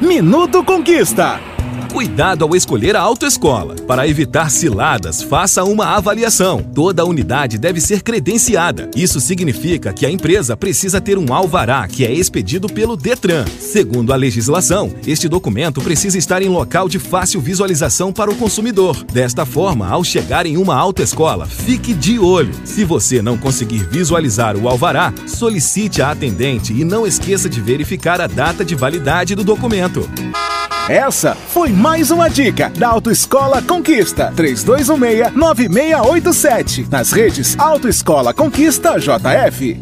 Minuto Conquista. Cuidado ao escolher a autoescola. Para evitar ciladas, faça uma avaliação. Toda unidade deve ser credenciada. Isso significa que a empresa precisa ter um alvará que é expedido pelo Detran. Segundo a legislação, este documento precisa estar em local de fácil visualização para o consumidor. Desta forma, ao chegar em uma autoescola, fique de olho. Se você não conseguir visualizar o alvará, solicite a atendente e não esqueça de verificar a data de validade do documento. Essa foi mais uma dica da Autoescola Conquista 3216-9687. Nas redes Autoescola Conquista JF.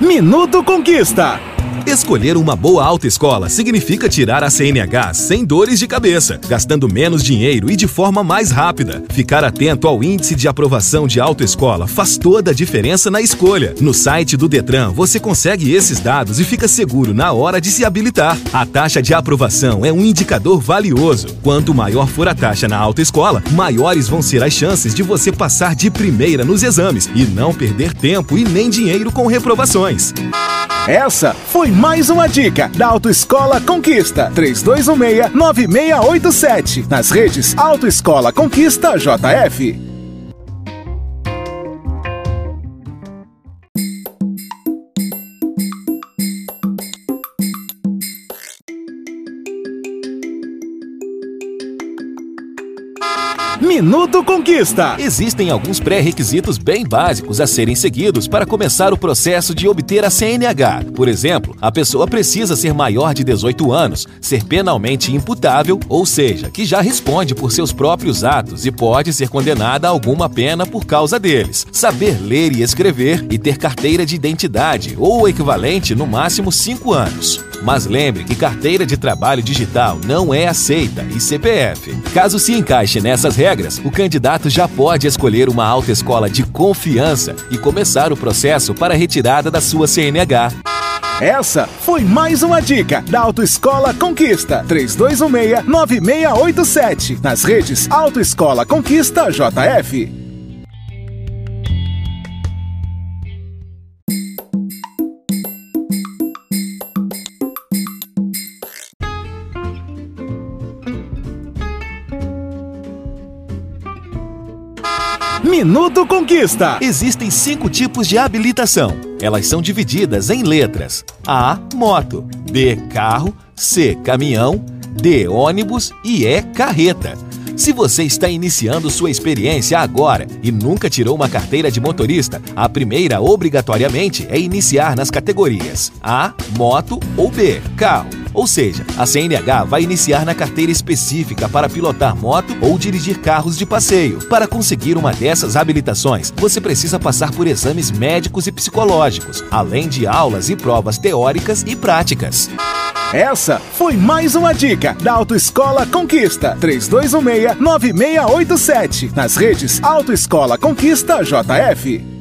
Minuto Conquista. Escolher uma boa autoescola significa tirar a CNH sem dores de cabeça, gastando menos dinheiro e de forma mais rápida. Ficar atento ao índice de aprovação de autoescola faz toda a diferença na escolha. No site do Detran você consegue esses dados e fica seguro na hora de se habilitar. A taxa de aprovação é um indicador valioso. Quanto maior for a taxa na autoescola, maiores vão ser as chances de você passar de primeira nos exames e não perder tempo e nem dinheiro com reprovações. Essa foi mais uma dica da Autoescola Conquista 3216-9687. Nas redes Autoescola Conquista JF. Minuto Conquista. Existem alguns pré-requisitos bem básicos a serem seguidos para começar o processo de obter a CNH. Por exemplo, a pessoa precisa ser maior de 18 anos, ser penalmente imputável, ou seja, que já responde por seus próprios atos e pode ser condenada a alguma pena por causa deles, saber ler e escrever e ter carteira de identidade ou o equivalente no máximo 5 anos. Mas lembre que carteira de trabalho digital não é aceita e CPF. Caso se encaixe nessas regras, o candidato já pode escolher uma autoescola de confiança e começar o processo para a retirada da sua CNH. Essa foi mais uma dica da Autoescola Conquista 3216-9687. Nas redes Autoescola Conquista JF. Minuto Conquista. Existem cinco tipos de habilitação. Elas são divididas em letras: A. Moto, B. Carro, C. Caminhão, D. Ônibus e E. Carreta. Se você está iniciando sua experiência agora e nunca tirou uma carteira de motorista, a primeira obrigatoriamente é iniciar nas categorias A, moto ou B, carro. Ou seja, a CNH vai iniciar na carteira específica para pilotar moto ou dirigir carros de passeio. Para conseguir uma dessas habilitações, você precisa passar por exames médicos e psicológicos, além de aulas e provas teóricas e práticas. Essa foi mais uma dica da Autoescola Conquista 3216-9687. Nas redes Autoescola Conquista JF.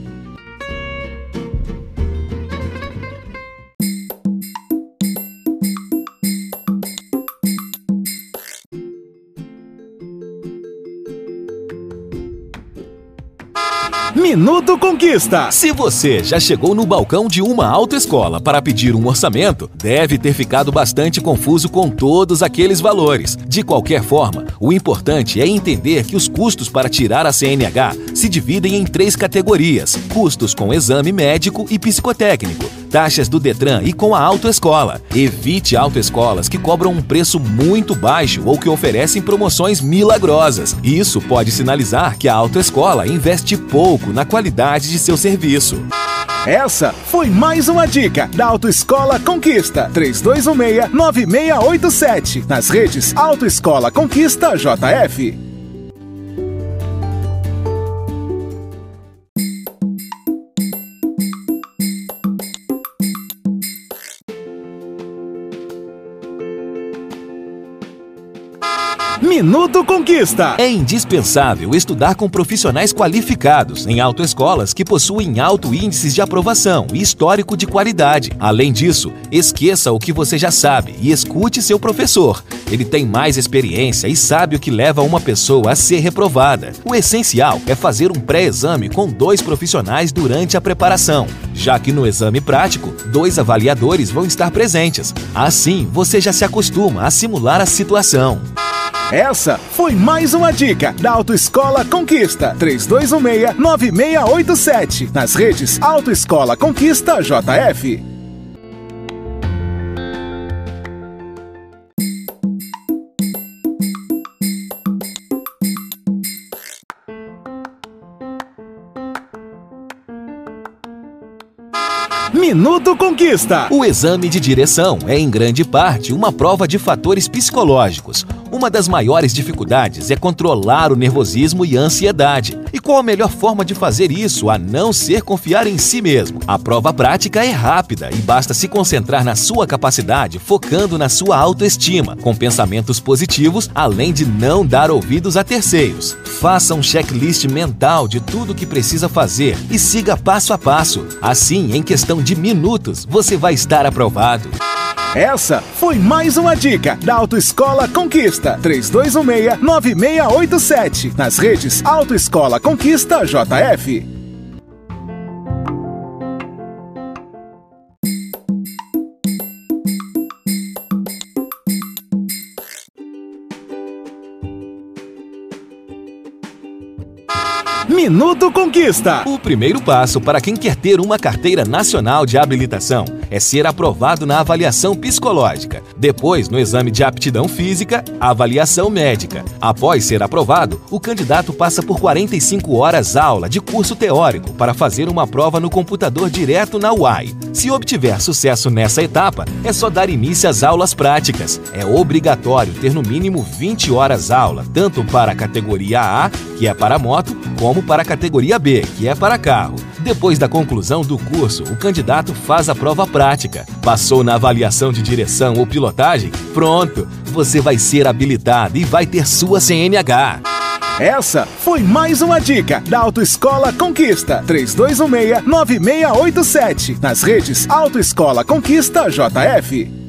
Minuto Conquista. Se você já chegou no balcão de uma autoescola para pedir um orçamento, deve ter ficado bastante confuso com todos aqueles valores. De qualquer forma, o importante é entender que os custos para tirar a CNH se dividem em três categorias: custos com exame médico e psicotécnico, taxas do Detran e com a autoescola. Evite autoescolas que cobram um preço muito baixo ou que oferecem promoções milagrosas. Isso pode sinalizar que a autoescola investe pouco na qualidade de seu serviço. Essa foi mais uma dica da Autoescola Conquista 3216-9687. Nas redes Autoescola Conquista JF. Minuto Conquista. É indispensável estudar com profissionais qualificados em autoescolas que possuem alto índice de aprovação e histórico de qualidade. Além disso, esqueça o que você já sabe e escute seu professor. Ele tem mais experiência e sabe o que leva uma pessoa a ser reprovada. O essencial é fazer um pré-exame com dois profissionais durante a preparação, já que no exame prático, dois avaliadores vão estar presentes. Assim, você já se acostuma a simular a situação. Essa foi mais uma dica da Autoescola Conquista 3216-9687. Nas redes Autoescola Conquista JF. Minuto Conquista. O exame de direção é, em grande parte, uma prova de fatores psicológicos. Uma das maiores dificuldades é controlar o nervosismo e a ansiedade. E qual a melhor forma de fazer isso a não ser confiar em si mesmo? A prova prática é rápida e basta se concentrar na sua capacidade, focando na sua autoestima, com pensamentos positivos, além de não dar ouvidos a terceiros. Faça um checklist mental de tudo o que precisa fazer e siga passo a passo. Assim, em questão de minutos, você vai estar aprovado. Essa foi mais uma dica da Autoescola Conquista 3216-9687. Nas redes Autoescola Conquista JF. Minuto Conquista. O primeiro passo para quem quer ter uma carteira nacional de habilitação é ser aprovado na avaliação psicológica. Depois, no exame de aptidão física, avaliação médica. Após ser aprovado, o candidato passa por 45 horas aula de curso teórico para fazer uma prova no computador direto na UAI. Se obtiver sucesso nessa etapa, é só dar início às aulas práticas. É obrigatório ter no mínimo 20 horas aula, tanto para a categoria A, que é para moto, como para a categoria B, que é para carro. Depois da conclusão do curso, o candidato faz a prova prática. Passou na avaliação de direção ou pilotagem? Pronto! Você vai ser habilitado e vai ter sua CNH. Essa foi mais uma dica da Autoescola Conquista 3216-9687. Nas redes Autoescola Conquista JF.